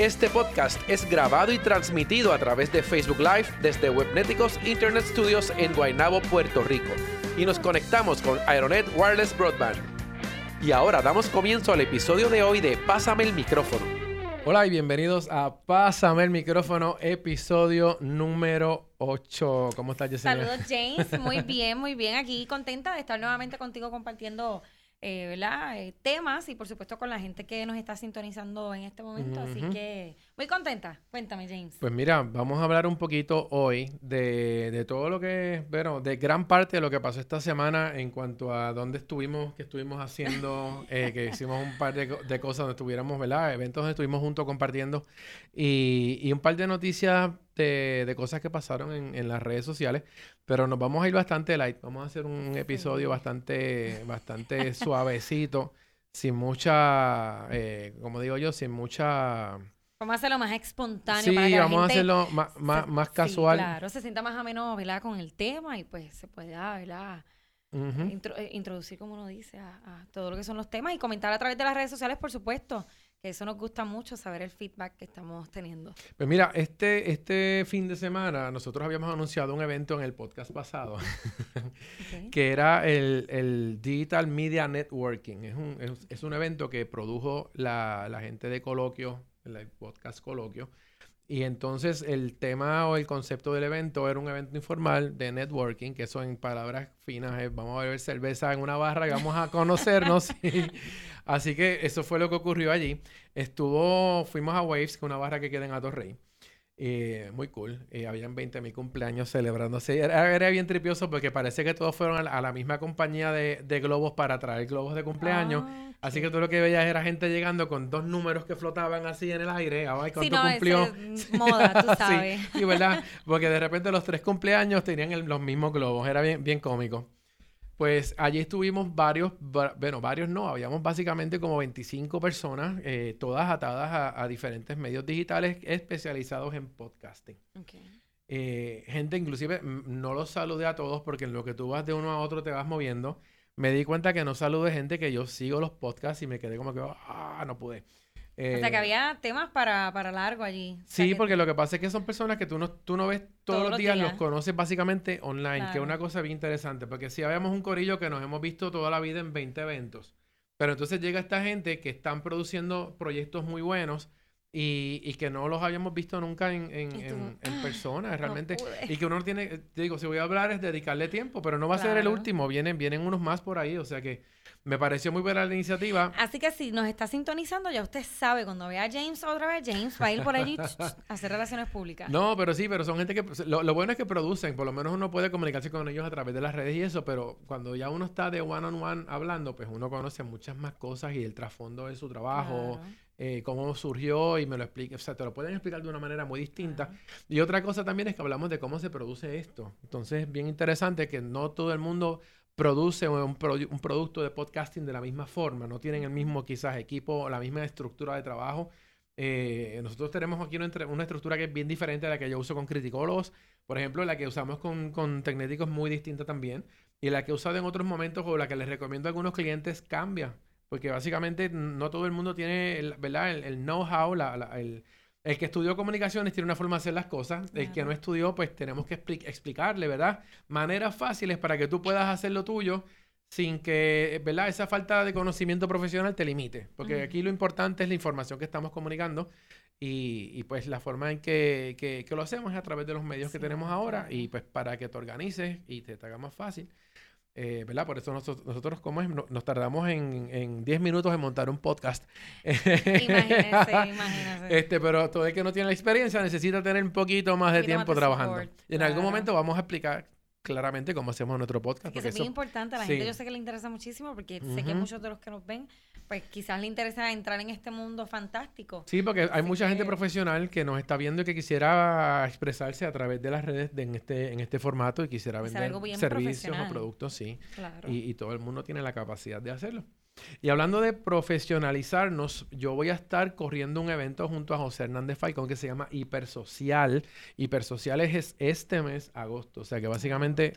Este podcast es grabado y transmitido a través de Facebook Live desde Webneticos Internet Studios en Guaynabo, Puerto Rico. Y nos conectamos con Aeronet Wireless Broadband. Y ahora damos comienzo al episodio de hoy de Pásame el micrófono. Hola y bienvenidos a Pásame el micrófono, episodio número 8. ¿Cómo estás, Yesenia? Saludos, James. Muy bien, muy bien. Aquí contenta de estar nuevamente contigo compartiendo eh, ¿verdad? Eh, temas y por supuesto con la gente que nos está sintonizando en este momento. Así que muy contenta. Cuéntame, James. Pues mira, vamos a hablar un poquito hoy de, de, todo lo que, bueno, de gran parte de lo que pasó esta semana en cuanto a dónde estuvimos, qué estuvimos haciendo, eh, que hicimos un par de, de, cosas donde estuviéramos, ¿verdad? Eventos donde estuvimos juntos compartiendo y, y un par de noticias de, de, cosas que pasaron en, en, las redes sociales, pero nos vamos a ir bastante light. Vamos a hacer un episodio bastante, bastante suavecito, sin mucha, eh, como digo yo, sin mucha... Vamos a hacerlo más espontáneo. Sí, para que vamos la a hacerlo más, más, se, más casual. Sí, claro, se sienta más o menos, ¿verdad? Con el tema y pues se pueda, ¿verdad? Uh -huh. Intro, eh, introducir, como uno dice, a, a, todo lo que son los temas y comentar a través de las redes sociales, por supuesto. Que eso nos gusta mucho, saber el feedback que estamos teniendo. Pues mira, este, este fin de semana nosotros habíamos anunciado un evento en el podcast pasado, okay. que era el, el, Digital Media Networking. Es un, es, es un evento que produjo la, la, gente de Coloquio, el podcast Coloquio. Y entonces el tema o el concepto del evento era un evento informal de networking, que eso en palabras finas es vamos a beber cerveza en una barra y vamos a conocernos. así que eso fue lo que ocurrió allí. Estuvo, fuimos a Waves, que es una barra que queda en Atorrey. Eh, muy cool. Eh, habían 20 mil cumpleaños celebrándose. Era, era, bien tripioso porque parece que todos fueron a la, a la misma compañía de, de, globos para traer globos de cumpleaños. Ah. Así que tú lo que veías era gente llegando con dos números que flotaban así en el aire. Ay, ¿cuánto sí, no, cumplió? Es moda, tú sabes. sí, y verdad. Porque de repente los tres cumpleaños tenían el, los mismos globos. Era bien, bien cómico. Pues allí estuvimos varios, bueno, varios no, habíamos básicamente como 25 personas, eh, todas atadas a, a, diferentes medios digitales especializados en podcasting. Okay. Eh, gente, inclusive, no los saludé a todos porque en lo que tú vas de uno a otro te vas moviendo. Me di cuenta que no saludé gente que yo sigo los podcasts y me quedé como que, ah, no pude. Eh, o sea, que había temas para, para largo allí. O sí, porque lo que pasa es que son personas que tú no, tú no ves todos, todos los días, días, los conoces básicamente online, claro. que es una cosa bien interesante, porque si habíamos un corillo que nos hemos visto toda la vida en 20 eventos, pero entonces llega esta gente que están produciendo proyectos muy buenos y, y que no los habíamos visto nunca en, en, en, en persona, realmente. No y que uno tiene, te digo, si voy a hablar es dedicarle tiempo, pero no va claro. a ser el último, vienen, vienen unos más por ahí, o sea que me pareció muy buena la iniciativa. Así que si nos está sintonizando, ya usted sabe, cuando vea a James otra vez, James va a ir por allí a hacer relaciones públicas. No, pero sí, pero son gente que... Lo, lo, bueno es que producen, por lo menos uno puede comunicarse con ellos a través de las redes y eso, pero cuando ya uno está de one on one hablando, pues uno conoce muchas más cosas y el trasfondo de su trabajo, claro. Eh, cómo surgió y me lo explica, o sea, te lo pueden explicar de una manera muy distinta. Claro. Y otra cosa también es que hablamos de cómo se produce esto. Entonces, bien interesante que no todo el mundo produce un, un, producto de podcasting de la misma forma, no tienen el mismo quizás equipo, la misma estructura de trabajo. Eh, nosotros tenemos aquí una, una, estructura que es bien diferente a la que yo uso con criticólogos, por ejemplo, la que usamos con, con tecnéticos muy distinta también, y la que he usado en otros momentos o la que les recomiendo a algunos clientes cambia, porque básicamente no todo el mundo tiene el, ¿verdad? el, el know-how, la, la, el, el que estudió comunicaciones tiene una forma de hacer las cosas. El que no estudió, pues tenemos que expli explicarle, ¿verdad? Maneras fáciles para que tú puedas hacer lo tuyo sin que, ¿verdad? Esa falta de conocimiento profesional te limite. Porque uh -huh. aquí lo importante es la información que estamos comunicando y, y pues la forma en que, que, que, lo hacemos es a través de los medios sí, que tenemos ahora claro. y pues para que te organices y te, te haga más fácil. Eh, ¿verdad? Por eso nosotros, nosotros como es, nos tardamos en 10 minutos en montar un podcast. Imagínese, imagínese. Este, pero todo el que no tiene la experiencia necesita tener un poquito más de tiempo más de trabajando. Support, y en claro. algún momento vamos a explicar claramente como hacemos nuestro podcast. Que es muy importante, a la gente yo sé que le interesa muchísimo porque sé que muchos de los que nos ven, pues quizás le interesa entrar en este mundo fantástico. Sí, porque hay mucha gente profesional que nos está viendo y que quisiera expresarse a través de las redes en este en este formato y quisiera vender servicios o productos, sí. Y, y todo el mundo tiene la capacidad de hacerlo. Y hablando de profesionalizarnos, yo voy a estar corriendo un evento junto a José Hernández Falcón que se llama Hipersocial. Hipersocial es este mes, agosto. O sea que básicamente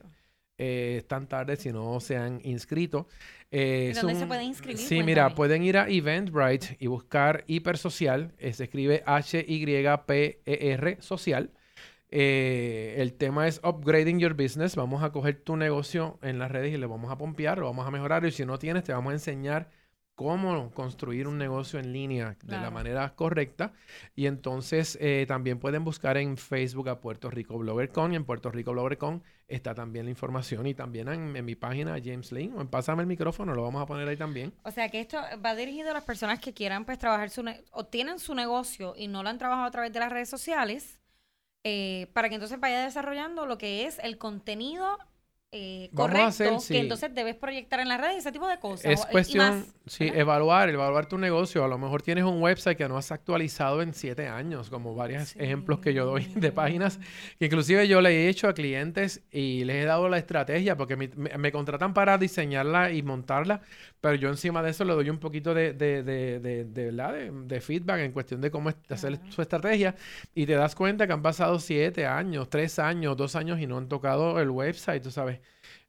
eh, es tan tarde si no se han inscrito. Eh, ¿Dónde se pueden inscribir? Sí, mira, pueden ir a Eventbrite y buscar Hipersocial. Eh, se escribe H-Y-P-E-R social. Eh, el tema es upgrading your business. Vamos a coger tu negocio en las redes y le vamos a pompear, lo vamos a mejorar. Y si no tienes, te vamos a enseñar cómo construir un negocio en línea de la manera correcta. Y entonces eh, también pueden buscar en Facebook a Puerto Rico BloggerCon y en Puerto Rico BloggerCon está también la información y también en, mi página James Link. O Pásame el micrófono, lo vamos a poner ahí también. O sea que esto va dirigido a las personas que quieran pues trabajar su o tienen su negocio y no lo han trabajado a través de las redes sociales eh, para que entonces vaya desarrollando lo que es el contenido eh, correcto que entonces debes proyectar en la red ese tipo de cosas. Es cuestión, sí, evaluar, evaluar tu negocio. A lo mejor tienes un website que no has actualizado en siete años, como varios ejemplos que yo doy de páginas, que inclusive yo le he hecho a clientes y les he dado la estrategia, porque me, contratan para diseñarla y montarla, pero yo encima de eso le doy un poquito de, de, de, de, de feedback en cuestión de cómo hacer su estrategia y te das cuenta que han pasado siete años, tres años, dos años y no han tocado el website, tú sabes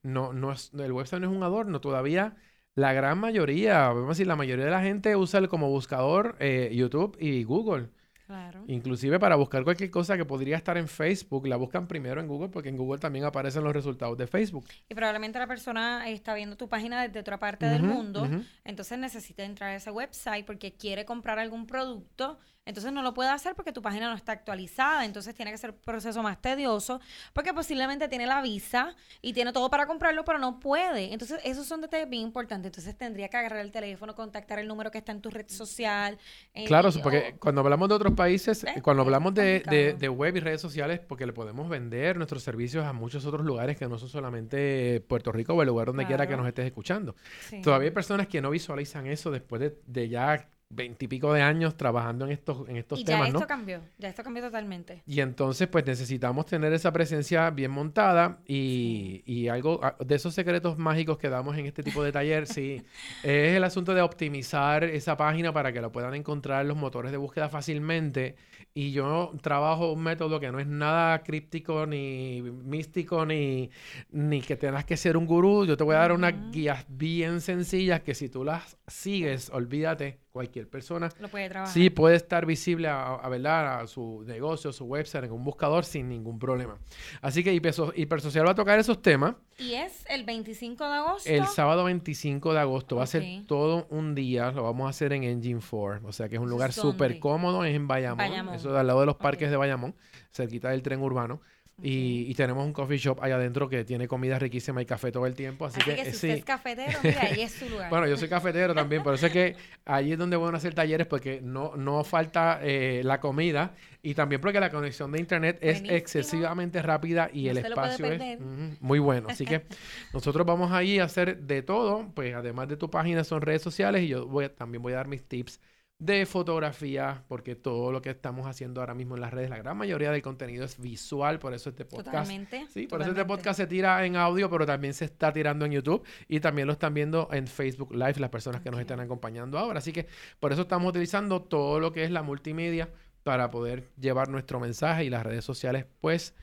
no, no es, el website no es un adorno. Todavía la gran mayoría, vamos a decir, la mayoría de la gente usa como buscador eh, YouTube y Google. Claro. Inclusive para buscar cualquier cosa que podría estar en Facebook, la buscan primero en Google porque en Google también aparecen los resultados de Facebook. Y probablemente la persona está viendo tu página desde otra parte del mundo, entonces necesita entrar a ese website porque quiere comprar algún producto entonces no lo puede hacer porque tu página no está actualizada. Entonces tiene que ser un proceso más tedioso porque posiblemente tiene la visa y tiene todo para comprarlo, pero no puede. Entonces esos son detalles bien importantes. Entonces tendría que agarrar el teléfono, contactar el número que está en tu red social. Eh, claro, porque cuando hablamos de otros países, cuando hablamos de, de, web y redes sociales, porque le podemos vender nuestros servicios a muchos otros lugares que no son solamente Puerto Rico o el lugar donde quiera que nos estés escuchando. Todavía hay personas que no visualizan eso después de, de ya veintipico de años trabajando en estos, en estos y temas, ya esto cambió, ya esto cambió totalmente. Y entonces, pues necesitamos tener esa presencia bien montada y, y algo ah, de esos secretos mágicos que damos en este tipo de taller, sí, es el asunto de optimizar esa página para que la puedan encontrar los motores de búsqueda fácilmente. Y yo trabajo un método que no es nada críptico, ni místico, ni, ni que tengas que ser un gurú. Yo te voy a dar unas guías bien sencillas que si tú las sigues, olvídate cualquier persona. Lo puede trabajar. Sí, puede estar visible a, a, a su negocio, su website, en un buscador sin ningún problema. Así que Hipersocial va a tocar esos temas. ¿Y es el 25 de agosto? El sábado 25 de agosto. Va a ser todo un día. Lo vamos a hacer en Engine 4. O sea que es un lugar súper cómodo. Es en Bayamón. Eso es al lado de los parques de Bayamón, cerquita del tren urbano. Y, tenemos un coffee shop allá adentro que tiene comida riquísima y café todo el tiempo. Así, que, si usted es cafetero, mira, ahí es su lugar. bueno, yo soy cafetero también, pero sé que allí es donde van a hacer talleres porque no, no falta eh, la comida y también porque la conexión de internet es excesivamente rápida y el espacio es muy bueno. Así que nosotros vamos ahí a hacer de todo, pues además de tu página son redes sociales y yo voy también voy a dar mis tips de fotografía, porque todo lo que estamos haciendo ahora mismo en las redes, la gran mayoría del contenido es visual, por eso este podcast. Totalmente. Sí, por eso este podcast se tira en audio, pero también se está tirando en YouTube y también lo están viendo en Facebook Live las personas que nos están acompañando ahora. Así que por eso estamos utilizando todo lo que es la multimedia para poder llevar nuestro mensaje y las redes sociales, pues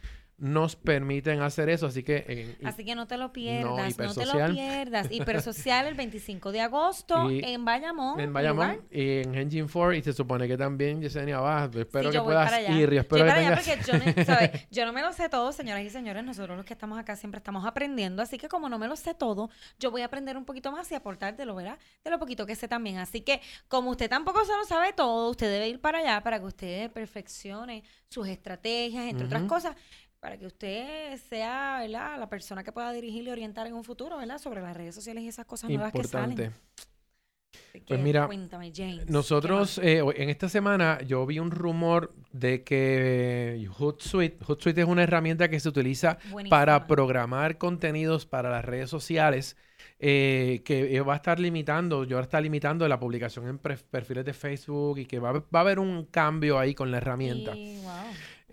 nos permiten hacer eso, así que... así que no te lo pierdas, no, te lo pierdas. Hipersocial el 25 de agosto en Bayamón. En Bayamón y en Engine 4 y se supone que también Yesenia va, espero que puedas ir y espero que tengas... yo, no, yo no me lo sé todo, señoras y señores, nosotros los que estamos acá siempre estamos aprendiendo, así que como no me lo sé todo, yo voy a aprender un poquito más y aportar de lo, ¿verdad? De lo poquito que sé también, así que como usted tampoco se lo sabe todo, usted debe ir para allá para que usted perfeccione sus estrategias, entre otras cosas para que usted sea ¿verdad? la persona que pueda dirigir y orientar en un futuro ¿verdad? sobre las redes sociales y esas cosas nuevas que salen. Pues mira, Cuéntame, James, nosotros eh, en esta semana yo vi un rumor de que Hootsuite, Hootsuite es una herramienta que se utiliza para programar contenidos para las redes sociales. Eh, que va a estar limitando, yo está limitando la publicación en perfiles de Facebook y que va, va, a haber un cambio ahí con la herramienta.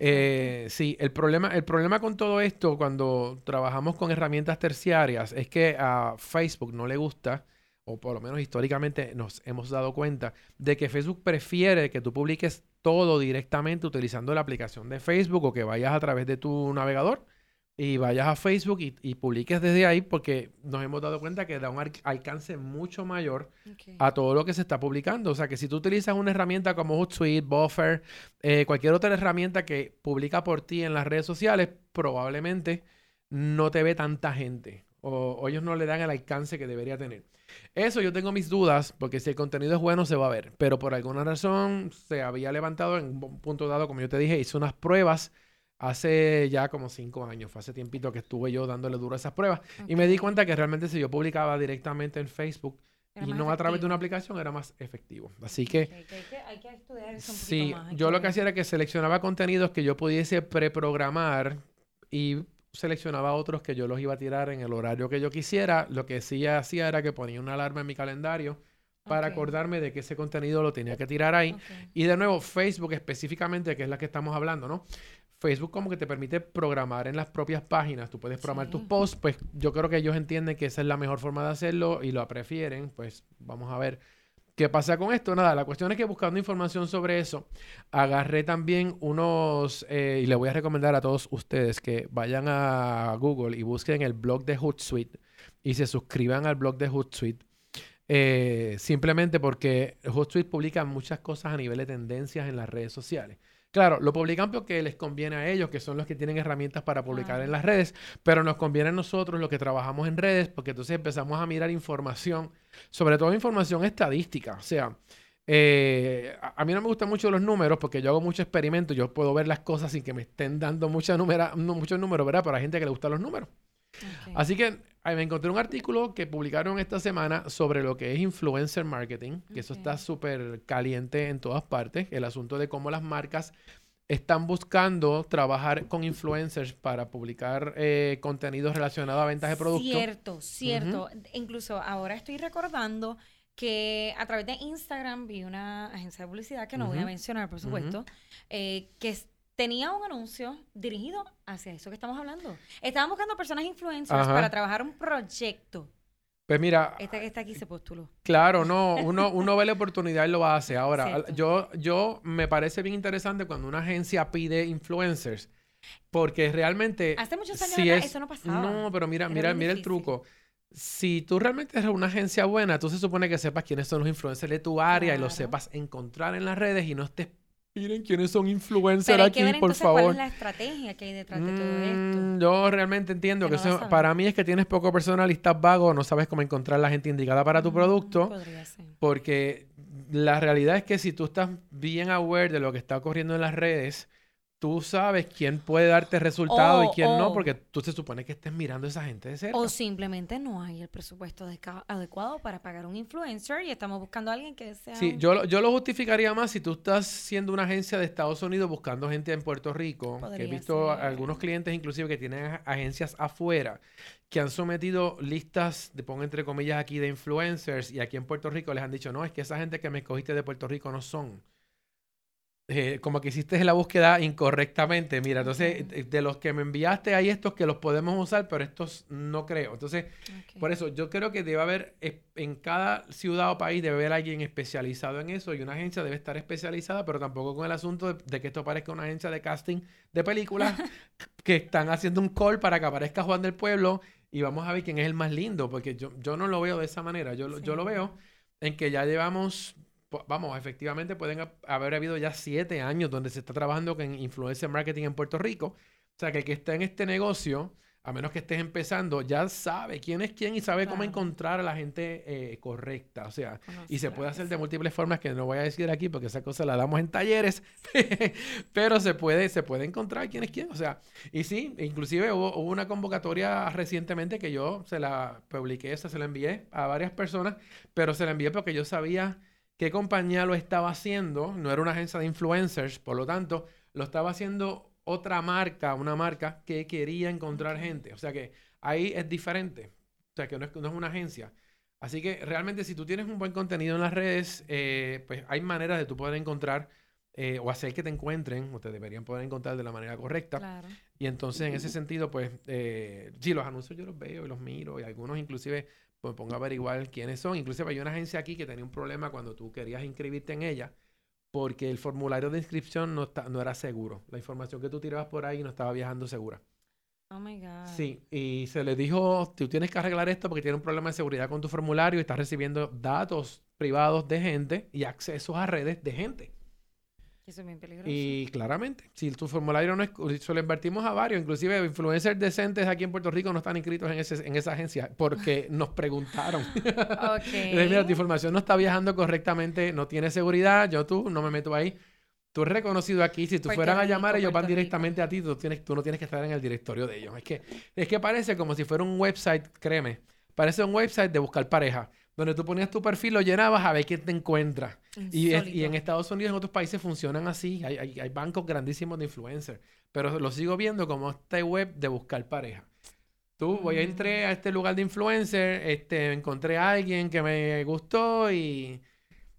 Eh, sí, el problema, el problema con todo esto cuando trabajamos con herramientas terciarias es que a Facebook no le gusta o por lo menos históricamente nos hemos dado cuenta de que Facebook prefiere que tú publiques todo directamente utilizando la aplicación de Facebook o que vayas a través de tu navegador y vayas a Facebook y, publiques desde ahí porque nos hemos dado cuenta que da un alcance mucho mayor a todo lo que se está publicando. O sea que si tú utilizas una herramienta como Hootsuite, Buffer, eh, cualquier otra herramienta que publica por ti en las redes sociales, probablemente no te ve tanta gente o ellos no le dan el alcance que debería tener. Eso yo tengo mis dudas, porque si el contenido es bueno se va a ver, pero por alguna razón se había levantado en un punto dado, como yo te dije, hice unas pruebas hace ya como cinco años, fue hace tiempito que estuve yo dándole duro a esas pruebas y me di cuenta que realmente si yo publicaba directamente en Facebook y no a través de una aplicación era más efectivo. Así que, hay que, estudiar eso un sí, yo lo que hacía era que seleccionaba contenidos que yo pudiese preprogramar y seleccionaba otros que yo los iba a tirar en el horario que yo quisiera. Lo que sí hacía era que ponía una alarma en mi calendario para acordarme de que ese contenido lo tenía que tirar ahí. Y de nuevo, Facebook específicamente, que es la que estamos hablando, ¿no? Facebook como que te permite programar en las propias páginas. Tú puedes programar tus posts, pues yo creo que ellos entienden que esa es la mejor forma de hacerlo y lo prefieren. Pues vamos a ver ¿Qué pasa con esto? Nada, la cuestión es que buscando información sobre eso, agarré también unos, eh, y le voy a recomendar a todos ustedes que vayan a Google y busquen el blog de Hootsuite y se suscriban al blog de Hootsuite. Eh, simplemente porque Hootsuite publica muchas cosas a nivel de tendencias en las redes sociales. Claro, lo publican porque les conviene a ellos, que son los que tienen herramientas para publicar en las redes, pero nos conviene a nosotros los que trabajamos en redes, porque entonces empezamos a mirar información, sobre todo información estadística. O sea, eh, a, mí no me gustan mucho los números porque yo hago mucho experimento, yo puedo ver las cosas sin que me estén dando mucha numera, muchos números, ¿verdad? Pero hay gente que le gustan los números. Así que me encontré un artículo que publicaron esta semana sobre lo que es influencer marketing, que eso está súper caliente en todas partes, el asunto de cómo las marcas están buscando trabajar con influencers para publicar eh, contenidos relacionados a ventas de productos. Cierto, cierto. Incluso ahora estoy recordando que a través de Instagram vi una agencia de publicidad, que no voy a mencionar, por supuesto, eh, que tenía un anuncio dirigido hacia eso que estamos hablando. Estaban buscando personas influencers para trabajar un proyecto. Pues mira. Esta que está aquí se postuló. Claro, no, uno, uno ve la oportunidad y lo hace. Ahora, yo, yo me parece bien interesante cuando una agencia pide influencers. Porque realmente. Hace muchos años eso no pasaba. No, pero mira, mira, mira el truco. Si tú realmente eres una agencia buena, tú se supone que sepas quiénes son los influencers de tu área y los sepas encontrar en las redes y no estés Miren quiénes son influencers aquí, por favor. ¿Cuál es la estrategia que hay detrás de todo esto? Mm, yo realmente entiendo que, eso, para mí es que tienes poco personal y estás vago, no sabes cómo encontrar la gente indicada para tu mm, producto. Podría ser. Porque la realidad es que si tú estás bien aware de lo que está ocurriendo en las redes, tú sabes quién puede darte resultado y quién no, porque tú se supone que estés mirando a esa gente de cerca. O simplemente no hay el presupuesto adecuado para pagar un influencer y estamos buscando a alguien que sea... Sí, yo, yo lo justificaría más si tú estás siendo una agencia de Estados Unidos buscando gente en Puerto Rico, que he visto algunos clientes inclusive que tienen agencias afuera, que han sometido listas, de pongo entre comillas aquí, de influencers y aquí en Puerto Rico les han dicho, no, es que esa gente que me escogiste de Puerto Rico no son. Eh, como que hiciste la búsqueda incorrectamente. Mira, entonces, de los que me enviaste, hay estos que los podemos usar, pero estos no creo. Entonces, por eso, yo creo que debe haber, en cada ciudad o país debe haber alguien especializado en eso y una agencia debe estar especializada, pero tampoco con el asunto de, que esto parezca una agencia de casting de películas que están haciendo un call para que aparezca Juan del Pueblo y vamos a ver quién es el más lindo, porque yo, yo no lo veo de esa manera. Yo, yo lo veo en que ya llevamos vamos, efectivamente pueden haber habido ya siete años donde se está trabajando con influencer marketing en Puerto Rico. O sea, que el que está en este negocio a menos que estés empezando, ya sabe quién es quién y sabe cómo encontrar a la gente eh, correcta. O sea, y se puede hacer de múltiples formas que no voy a decir aquí porque esa cosa la damos en talleres, pero se puede, se puede encontrar quién es quién. O sea, y sí, inclusive hubo, una convocatoria recientemente que yo se la publiqué, se la envié a varias personas, pero se la envié porque yo sabía qué compañía lo estaba haciendo, no era una agencia de influencers, por lo tanto, lo estaba haciendo otra marca, una marca que quería encontrar gente. O sea que ahí es diferente. O sea que no es, no es una agencia. Así que realmente si tú tienes un buen contenido en las redes, eh, pues hay maneras de tú poder encontrar eh, o hacer que te encuentren, o te deberían poder encontrar de la manera correcta. Y entonces en ese sentido, pues eh, sí, los anuncios yo los veo y los miro y algunos inclusive pues, me pongo a averiguar quiénes son. Inclusive hay una agencia aquí que tenía un problema cuando tú querías inscribirte en ella porque el formulario de inscripción no, no era seguro. La información que tú tirabas por ahí no estaba viajando segura. Oh my God. Sí, y se le dijo, tú tienes que arreglar esto porque tiene un problema de seguridad con tu formulario y estás recibiendo datos privados de gente y accesos a redes de gente. Eso es bien peligroso. Y claramente, si tu formulario no es, se lo invertimos a varios, inclusive influencers decentes aquí en Puerto Rico no están inscritos en, ese, en esa agencia porque nos preguntaron. ok. mira, tu información no está viajando correctamente, no tiene seguridad, yo tú no me meto ahí. Tú eres reconocido aquí, si tú fueran a llamar, ellos van directamente a ti, tú, tienes, tú no tienes que estar en el directorio de ellos. Es que, es que parece como si fuera un website, créeme, parece un website de buscar pareja donde tú ponías tu perfil, lo llenabas a ver quién te encuentra. Y, y, en Estados Unidos, en otros países funcionan así. Hay, hay, bancos grandísimos de influencers. Pero lo sigo viendo como este web de buscar pareja. Tú, voy a entrar a este lugar de influencer, este, encontré a alguien que me gustó y,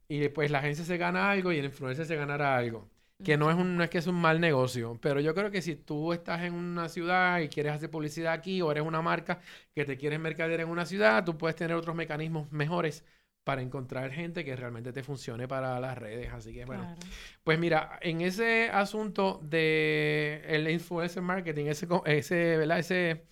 y pues la agencia se gana algo y el influencer se ganará algo. Que no es, un, no es que es un mal negocio, pero yo creo que si tú estás en una ciudad y quieres hacer publicidad aquí o eres una marca que te quieres mercadear en una ciudad, tú puedes tener otros mecanismos mejores para encontrar gente que realmente te funcione para las redes. Así que bueno, pues mira, en ese asunto de el influencer marketing, ese, ese, ¿verdad? ese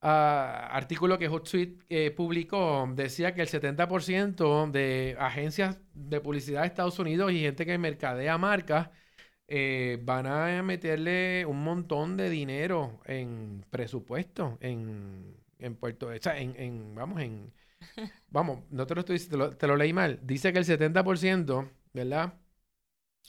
ah, artículo que HotSuite eh, publicó decía que el 70% de agencias de publicidad de Estados Unidos y gente que mercadea marcas eh, van a meterle un montón de dinero en presupuesto en, en Puerto, o sea, en, vamos, en, vamos, no te lo estoy diciendo, te lo, leí mal. Dice que el 70%, ¿verdad?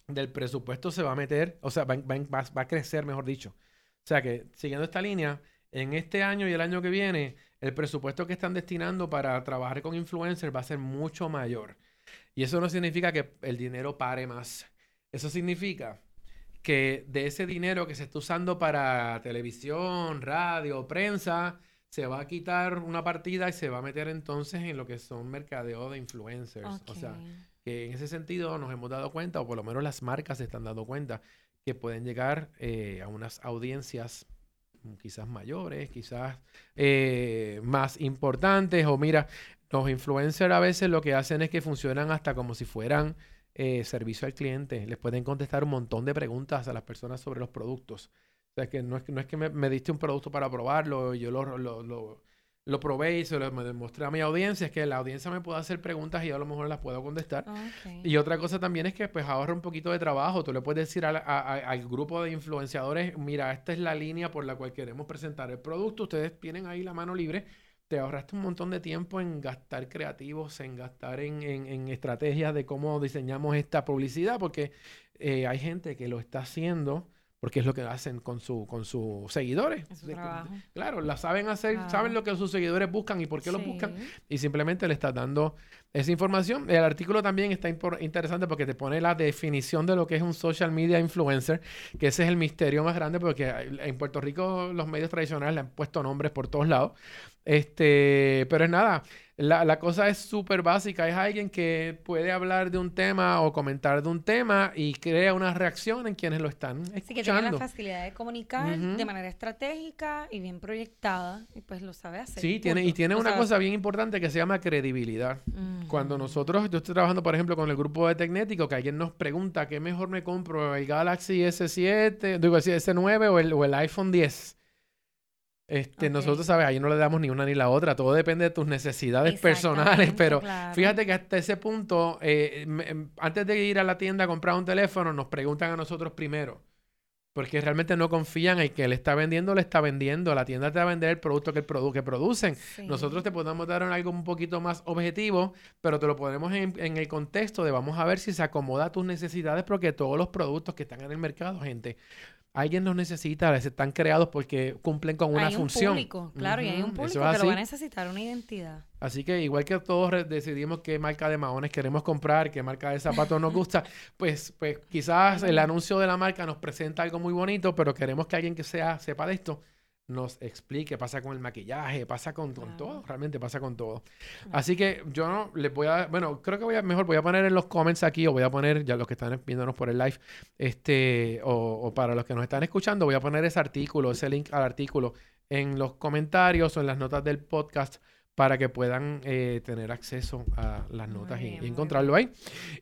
Del presupuesto se va a meter, o sea, va, va, a crecer, mejor dicho. O sea que, siguiendo esta línea, en este año y el año que viene, el presupuesto que están destinando para trabajar con influencers va a ser mucho mayor. Y eso no significa que el dinero pare más. Eso significa que de ese dinero que se está usando para televisión, radio, prensa, se va a quitar una partida y se va a meter entonces en lo que son mercadeo de influencers. O sea, que en ese sentido nos hemos dado cuenta, o por lo menos las marcas se están dando cuenta, que pueden llegar eh, a unas audiencias quizás mayores, quizás eh, más importantes, o mira, los influencers a veces lo que hacen es que funcionan hasta como si fueran eh, servicio al cliente. Les pueden contestar un montón de preguntas a las personas sobre los productos. O sea, que no es que, no es que me, diste un producto para probarlo, yo lo, lo, lo, probé y se lo mostré a mi audiencia, es que la audiencia me puede hacer preguntas y yo a lo mejor las puedo contestar. Y otra cosa también es que pues ahorra un poquito de trabajo. Tú le puedes decir al grupo de influenciadores, mira, esta es la línea por la cual queremos presentar el producto, ustedes tienen ahí la mano libre te ahorraste un montón de tiempo en gastar creativos, en gastar en, en, estrategias de cómo diseñamos esta publicidad, porque eh, hay gente que lo está haciendo porque es lo que hacen con su con sus seguidores. claro, la saben hacer, saben lo que sus seguidores buscan y por qué lo buscan y simplemente le estás dando esa información. El artículo también está interesante porque te pone la definición de lo que es un social media influencer, que ese es el misterio más grande porque en Puerto Rico los medios tradicionales le han puesto nombres por todos lados. Este, pero es nada, la, la cosa es súper básica. Es alguien que puede hablar de un tema o comentar de un tema y crea una reacción en quienes lo están escuchando. Sí, que tiene la facilidad de comunicar de manera estratégica y bien proyectada y pues lo sabe hacer. Sí, tiene, y tiene una cosa bien importante que se llama credibilidad. Cuando nosotros, yo estoy trabajando por ejemplo con el grupo de Tecnético, que alguien nos pregunta qué mejor me compro, el Galaxy S7, digo, el S9 o el, o el iPhone 10. Este, Nosotros, ¿sabes? Ahí no le damos ni una ni la otra. Todo depende de tus necesidades personales. Pero fíjate que hasta ese punto, eh, em, antes de ir a la tienda a comprar un teléfono, nos preguntan a nosotros primero. porque realmente no confían en que él está vendiendo, le está vendiendo. La tienda te va a vender el producto que, el produ que producen. Nosotros te podemos dar algo un poquito más objetivo, pero te lo ponemos en, en, el contexto de vamos a ver si se acomoda a tus necesidades, porque todos los productos que están en el mercado, gente, alguien los necesita, están creados porque cumplen con una hay función. Un público, claro, y hay un público que lo va a necesitar, una identidad. Así que igual que todos decidimos qué marca de maones queremos comprar, qué marca de zapatos nos gusta, pues, pues quizás el anuncio de la marca nos presenta algo muy bonito, pero queremos que alguien que sea sepa de esto nos explique, pasa con el maquillaje, pasa con, todo, realmente pasa con todo. Así que yo no les voy a, bueno, creo que voy a, mejor voy a poner en los comments aquí, o voy a poner, ya los que están viéndonos por el live, este, o, o para los que nos están escuchando, voy a poner ese artículo, ese link al artículo en los comentarios o en las notas del podcast para que puedan eh, tener acceso a las notas y, encontrarlo ahí.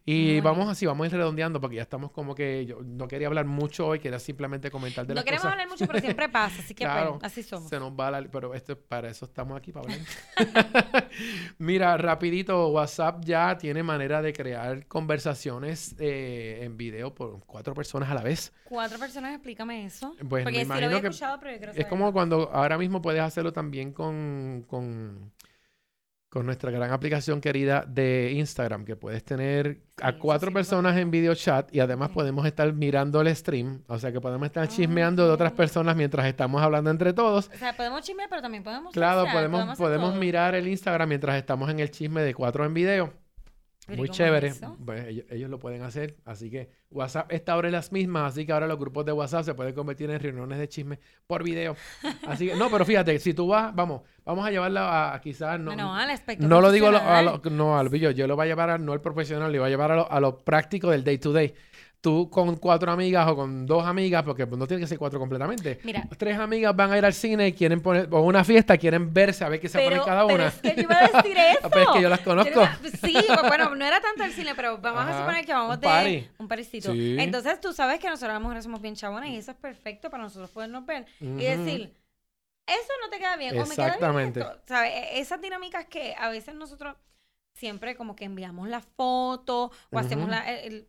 Y vamos así, vamos a ir redondeando porque ya estamos como que yo no quería hablar mucho hoy, quería simplemente comentar de no las cosas. No queremos hablar mucho, pero siempre pasa, así que pues, así somos. Se nos va la, pero esto, para eso estamos aquí, para hablar. Mira, rapidito, WhatsApp ya tiene manera de crear conversaciones eh, en video por cuatro personas a la vez. Cuatro personas, explícame eso. Pues porque me imagino lo que escuchado, pero yo quiero es como cuando ahora mismo puedes hacerlo también con, con con nuestra gran aplicación querida de Instagram, que puedes tener a cuatro personas en video chat y además podemos estar mirando el stream, o sea que podemos estar chismeando de otras personas mientras estamos hablando entre todos. O sea, podemos chismear, pero también podemos... Claro, podemos, podemos mirar el Instagram mientras estamos en el chisme de cuatro en video. Muy chévere. Pues, ellos, lo pueden hacer. Así que WhatsApp está ahora en las mismas. Así que ahora los grupos de WhatsApp se pueden convertir en reuniones de chisme por video. Así que, no, pero fíjate, si tú vas, vamos, vamos a llevarla a, quizás. No, no, al aspecto No lo digo a lo, no, al yo, yo lo voy a llevar a, no al profesional, le voy a llevar a lo, a lo práctico del day to day tú con cuatro amigas o con dos amigas, porque pues, no tiene que ser cuatro completamente. Mira. Tres amigas van a ir al cine y quieren poner, o una fiesta, quieren verse a ver qué se pone cada una. Pero es que yo iba a decir eso. pero es que yo las conozco. sí, pues, bueno, no era tanto el cine, pero vamos a suponer que vamos de un parisito. Entonces tú sabes que nosotros las mujeres somos bien chabonas y eso es perfecto para nosotros podernos ver y decir, eso no te queda bien, o me queda bien esto. ¿Sabes? E-, esas dinámicas que a veces nosotros siempre como que enviamos la foto o hacemos la,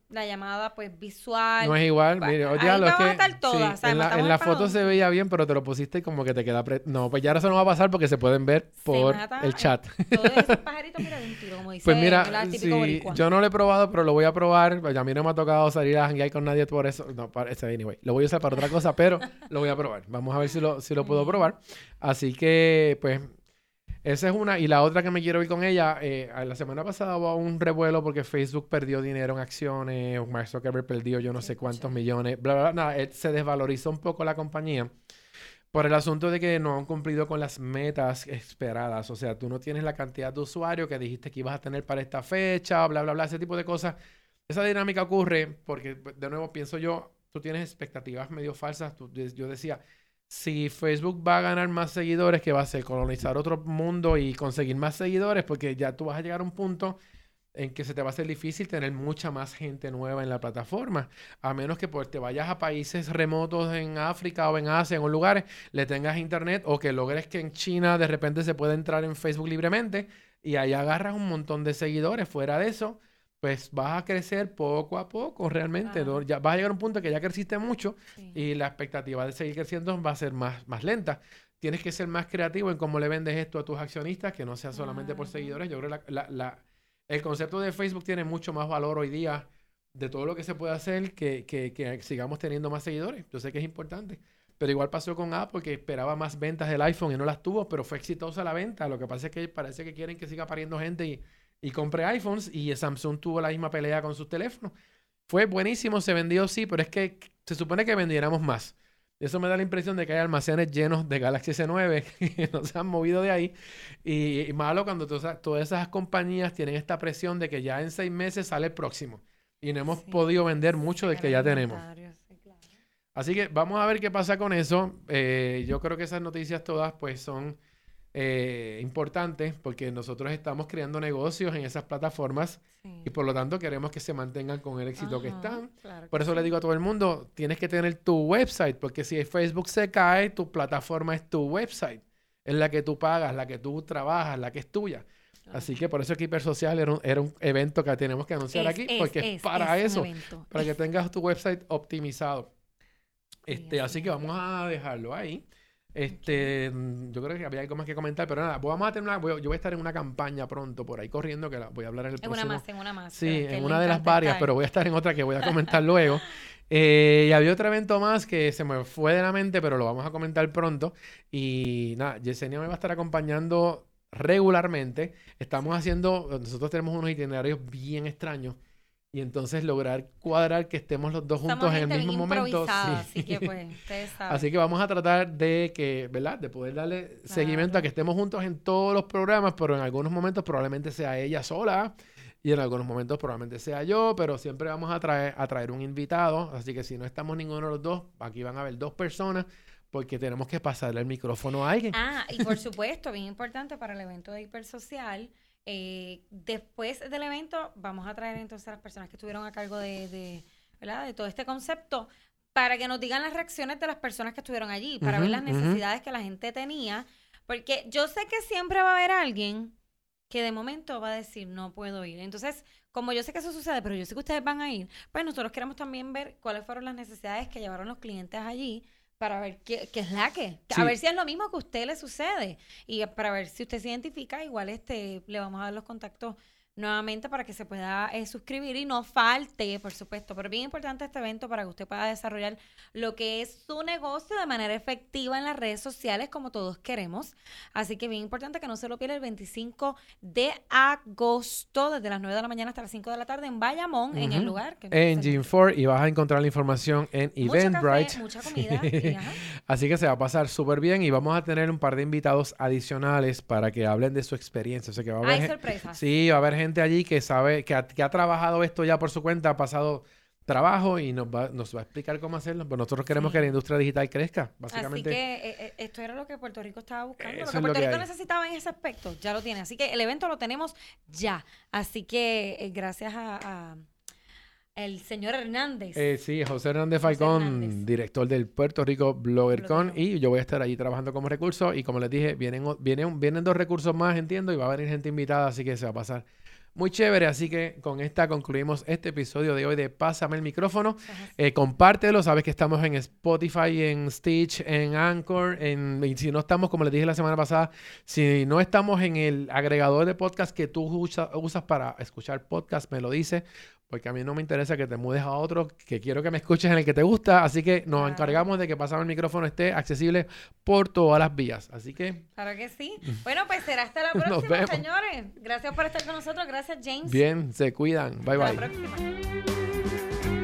la, llamada pues visual. No es igual, mire, oye, lo es que en la, en la foto se veía bien, pero te lo pusiste y como que te queda No, pues ya ahora eso no va a pasar porque se pueden ver por el chat. Todos esos pajaritos, mira, de un tiro, como dice Pues mira, sí, yo no lo he probado, pero lo voy a probar. Pues a mí no me ha tocado salir a janguear con nadie por eso. No, para ese anyway. Lo voy a usar para otra cosa, pero lo voy a probar. Vamos a ver si lo, si lo puedo probar. Así que, pues, esa es una. Y la otra que me quiero ir con ella, eh, la semana pasada hubo un revuelo porque Facebook perdió dinero en acciones, Mark Zuckerberg perdió yo no sé cuántos millones, bla, bla, bla. Nada, eh, se desvalorizó un poco la compañía por el asunto de que no han cumplido con las metas esperadas. O sea, tú no tienes la cantidad de usuarios que dijiste que ibas a tener para esta fecha, bla, bla, bla, ese tipo de cosas. Esa dinámica ocurre porque, de nuevo, pienso yo, tú tienes expectativas medio falsas. yo decía, si Facebook va a ganar más seguidores, ¿qué va a hacer? Colonizar otro mundo y conseguir más seguidores, porque ya tú vas a llegar a un punto en que se te va a hacer difícil tener mucha más gente nueva en la plataforma, a menos que pues, te vayas a países remotos en África o en Asia, en un lugar, le tengas internet o que logres que en China de repente se pueda entrar en Facebook libremente y ahí agarras un montón de seguidores. Fuera de eso, pues vas a crecer poco a poco realmente. Ya vas a llegar a un punto que ya creciste mucho y la expectativa de seguir creciendo va a ser más, más lenta. Tienes que ser más creativo en cómo le vendes esto a tus accionistas, que no sea solamente por seguidores. Yo creo que la, la, el concepto de Facebook tiene mucho más valor hoy día de todo lo que se puede hacer que, que, que sigamos teniendo más seguidores. Yo sé que es importante. Pero igual pasó con Apple, que esperaba más ventas del iPhone y no las tuvo, pero fue exitosa la venta. Lo que pasa es que parece que quieren que siga pariendo gente y y compré iPhones y Samsung tuvo la misma pelea con sus teléfonos. Fue buenísimo, se vendió sí, pero es que se supone que vendiéramos más. Eso me da la impresión de que hay almacenes llenos de Galaxy S9 que no se han movido de ahí. Y, malo cuando todas esas compañías tienen esta presión de que ya en seis meses sale el próximo. Y no hemos podido vender mucho del que ya tenemos. Así que vamos a ver qué pasa con eso. Eh, yo creo que esas noticias todas pues son eh, importante porque nosotros estamos creando negocios en esas plataformas y por lo tanto queremos que se mantengan con el éxito que están. por eso le digo a todo el mundo, tienes que tener tu website porque si Facebook se cae, tu plataforma es tu website. Es la que tú pagas, la que tú trabajas, la que es tuya. Así que por eso era un, era un evento que tenemos que anunciar aquí, porque es, para eso, para que tengas tu website optimizado. Este, así que vamos a dejarlo ahí. Este, yo creo que había algo más que comentar, pero nada, vamos a tener una, yo voy a estar en una campaña pronto por ahí corriendo, que la voy a hablar en el próximo. En una más, en una más. Sí, en una de las varias, pero voy a estar en otra que voy a comentar luego. Eh, y había otro evento más que se me fue de la mente, pero lo vamos a comentar pronto. Y nada, Yesenia me va a estar acompañando regularmente. Estamos haciendo, nosotros tenemos unos itinerarios bien extraños y entonces lograr cuadrar que estemos los dos juntos en el mismo momento. Así que pues, Así que vamos a tratar de que, ¿verdad? De poder darle seguimiento a que estemos juntos en todos los programas, pero en algunos momentos probablemente sea ella sola y en algunos momentos probablemente sea yo, pero siempre vamos a traer, a traer un invitado. Así que si no estamos ninguno de los dos, aquí van a haber dos personas porque tenemos que pasarle el micrófono a alguien. Ah, y por supuesto, bien importante para el evento de hipersocial eh, después del evento vamos a traer entonces a las personas que estuvieron a cargo de, de, ¿verdad? de todo este concepto para que nos digan las reacciones de las personas que estuvieron allí, para ver las necesidades que la gente tenía, porque yo sé que siempre va a haber alguien que de momento va a decir, no puedo ir. Entonces, como yo sé que eso sucede, pero yo sé que ustedes van a ir, pues nosotros queremos también ver cuáles fueron las necesidades que llevaron los clientes allí para ver qué, es la que. A ver si es lo mismo que a usted le sucede. Y para ver si usted se identifica, igual este le vamos a dar los contactos nuevamente para que se pueda eh, suscribir y no falte, por supuesto. Pero bien importante este evento para que usted pueda desarrollar lo que es su negocio de manera efectiva en las redes sociales como todos queremos. Así que bien importante que no se lo pierda el 25 de agosto desde las 9 de la mañana hasta las 5 de la tarde en Bayamón, en el lugar. Que en Gym 4 y vas a encontrar la información en Eventbrite. Mucha comida. Así que se va a pasar súper bien y vamos a tener un par de invitados adicionales para que hablen de su experiencia. O sea que va a haber, Hay sorpresas. Sí, va a haber gente allí que sabe, que ha, que ha, trabajado esto ya por su cuenta, ha pasado trabajo y nos va, nos va a explicar cómo hacerlo. Pues nosotros queremos que la industria digital crezca, básicamente. Así que eh, eh, esto era lo que Puerto Rico estaba buscando. lo que Puerto Rico necesitaba en ese aspecto, ya lo tiene. Así que el evento lo tenemos ya. Así que eh, gracias a, el señor Hernández. sí, José Hernández Falcón, director del Puerto Rico BloggerCon. Y yo voy a estar allí trabajando como recurso. Y como les dije, vienen, vienen, vienen dos recursos más, entiendo, y va a venir gente invitada, así que se va a pasar muy chévere, así que con esta concluimos este episodio de hoy de Pásame el micrófono. Eh, compártelo, sabes que estamos en Spotify, en Stitch, en Anchor, en, y si no estamos, como les dije la semana pasada, si no estamos en el agregador de podcast que tú usas para escuchar podcast, me lo dice, porque a mí no me interesa que te mudes a otro, que quiero que me escuches en el que te gusta, así que nos encargamos de que Pásame el micrófono esté accesible por todas las vías, así que... Claro que sí. Bueno, pues será hasta la próxima, señores. Gracias por estar con nosotros, gracias James. Bien, se cuidan, bye bye.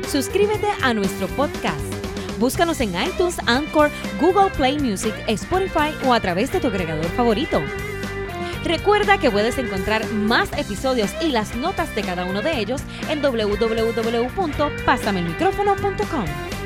Suscríbete a nuestro podcast. Búscanos en iTunes, Anchor, Google Play Music, Spotify o a través de tu agregador favorito. Recuerda que puedes encontrar más episodios y las notas de cada uno de ellos en www.pasamelmicrófono.com.